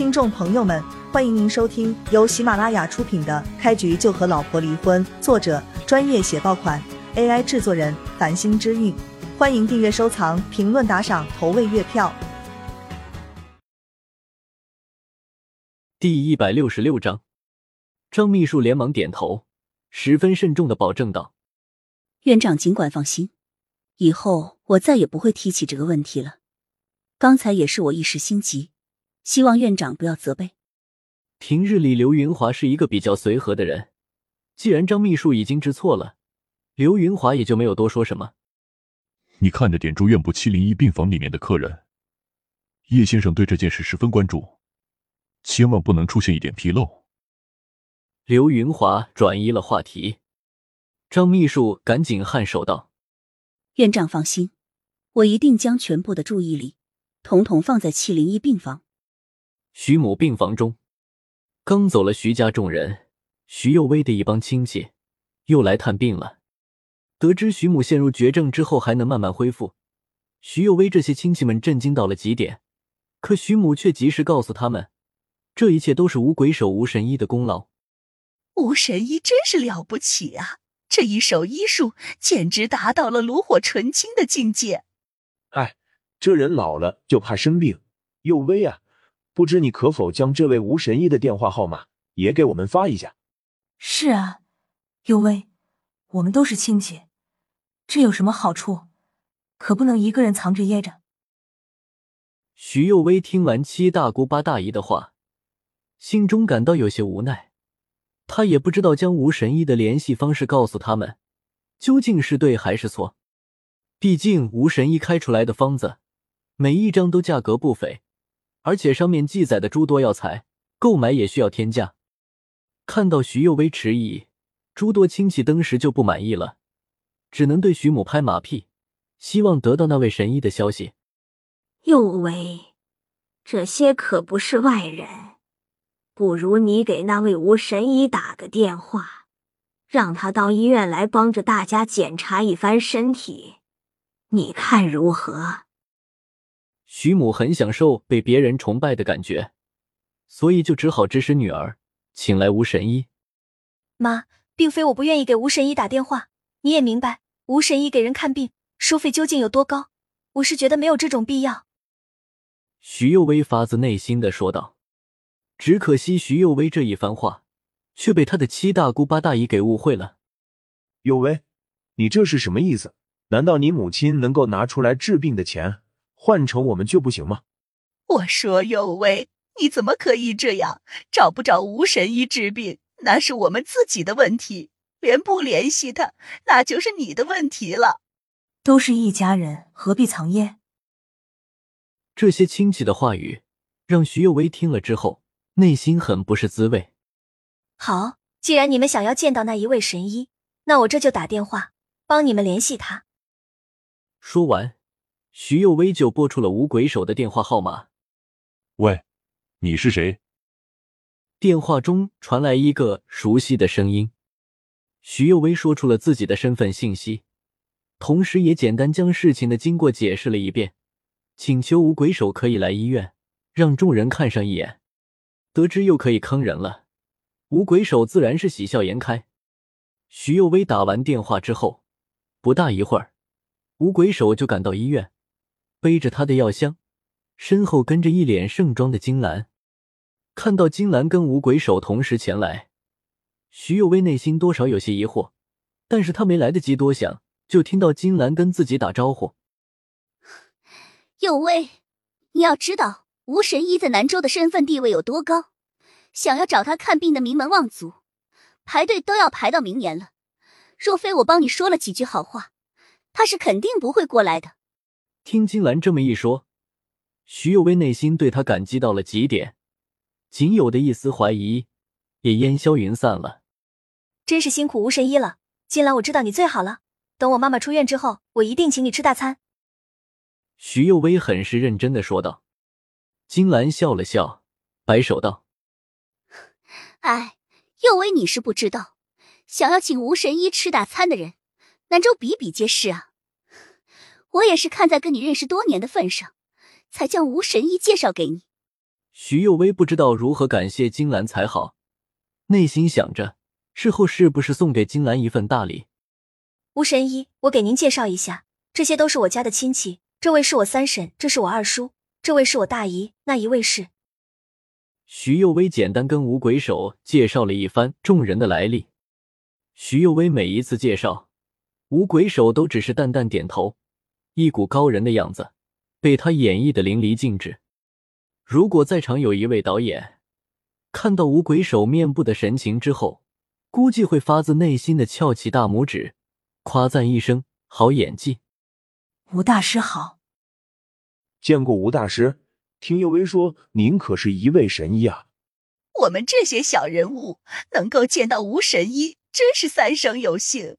听众朋友们，欢迎您收听由喜马拉雅出品的《开局就和老婆离婚》，作者专业写爆款，AI 制作人繁星之韵。欢迎订阅、收藏、评论、打赏、投喂月票。第一百六十六章，张秘书连忙点头，十分慎重的保证道：“院长尽管放心，以后我再也不会提起这个问题了。刚才也是我一时心急。”希望院长不要责备。平日里，刘云华是一个比较随和的人。既然张秘书已经知错了，刘云华也就没有多说什么。你看着点住院部七零一病房里面的客人，叶先生对这件事十分关注，千万不能出现一点纰漏。刘云华转移了话题，张秘书赶紧颔首道：“院长放心，我一定将全部的注意力统统放在七零一病房。”徐母病房中，刚走了徐家众人，徐幼薇的一帮亲戚又来探病了。得知徐母陷入绝症之后还能慢慢恢复，徐幼薇这些亲戚们震惊到了极点。可徐母却及时告诉他们，这一切都是无鬼手吴神医的功劳。吴神医真是了不起啊！这一手医术简直达到了炉火纯青的境界。哎，这人老了就怕生病。幼薇啊！不知你可否将这位吴神医的电话号码也给我们发一下？是啊，尤薇，我们都是亲戚，这有什么好处？可不能一个人藏着掖着。徐幼薇听完七大姑八大姨的话，心中感到有些无奈。她也不知道将吴神医的联系方式告诉他们，究竟是对还是错。毕竟吴神医开出来的方子，每一张都价格不菲。而且上面记载的诸多药材，购买也需要天价。看到徐幼薇迟疑，诸多亲戚登时就不满意了，只能对徐母拍马屁，希望得到那位神医的消息。幼薇，这些可不是外人，不如你给那位吴神医打个电话，让他到医院来帮着大家检查一番身体，你看如何？徐母很享受被别人崇拜的感觉，所以就只好指使女儿请来吴神医。妈，并非我不愿意给吴神医打电话，你也明白，吴神医给人看病收费究竟有多高，我是觉得没有这种必要。徐幼薇发自内心的说道。只可惜徐幼薇这一番话，却被他的七大姑八大姨给误会了。幼薇，你这是什么意思？难道你母亲能够拿出来治病的钱？换成我们就不行吗？我说有为，你怎么可以这样？找不找吴神医治病，那是我们自己的问题；连不联系他，那就是你的问题了。都是一家人，何必藏掖？这些亲戚的话语让徐幼薇听了之后，内心很不是滋味。好，既然你们想要见到那一位神医，那我这就打电话帮你们联系他。说完。徐幼威就拨出了五鬼手的电话号码。喂，你是谁？电话中传来一个熟悉的声音。徐幼威说出了自己的身份信息，同时也简单将事情的经过解释了一遍，请求五鬼手可以来医院，让众人看上一眼。得知又可以坑人了，五鬼手自然是喜笑颜开。徐幼威打完电话之后，不大一会儿，五鬼手就赶到医院。背着他的药箱，身后跟着一脸盛装的金兰。看到金兰跟五鬼手同时前来，徐有为内心多少有些疑惑，但是他没来得及多想，就听到金兰跟自己打招呼：“有为，你要知道吴神医在南州的身份地位有多高，想要找他看病的名门望族，排队都要排到明年了。若非我帮你说了几句好话，他是肯定不会过来的。”听金兰这么一说，徐有为内心对他感激到了极点，仅有的一丝怀疑也烟消云散了。真是辛苦吴神医了，金兰，我知道你最好了。等我妈妈出院之后，我一定请你吃大餐。徐有为很是认真的说道。金兰笑了笑，摆手道：“哎，幼薇，你是不知道，想要请吴神医吃大餐的人，南州比比皆是啊。”我也是看在跟你认识多年的份上，才将吴神医介绍给你。徐幼薇不知道如何感谢金兰才好，内心想着事后是不是送给金兰一份大礼。吴神医，我给您介绍一下，这些都是我家的亲戚。这位是我三婶，这是我二叔，这位是我大姨，那一位是……徐幼薇简单跟吴鬼手介绍了一番众人的来历。徐幼薇每一次介绍，吴鬼手都只是淡淡点头，一股高人的样子被他演绎的淋漓尽致。如果在场有一位导演看到吴鬼手面部的神情之后，估计会发自内心的翘起大拇指，夸赞一声好演技。吴大师好，见过吴大师。听幼薇说，您可是一位神医啊！我们这些小人物能够见到吴神医，真是三生有幸。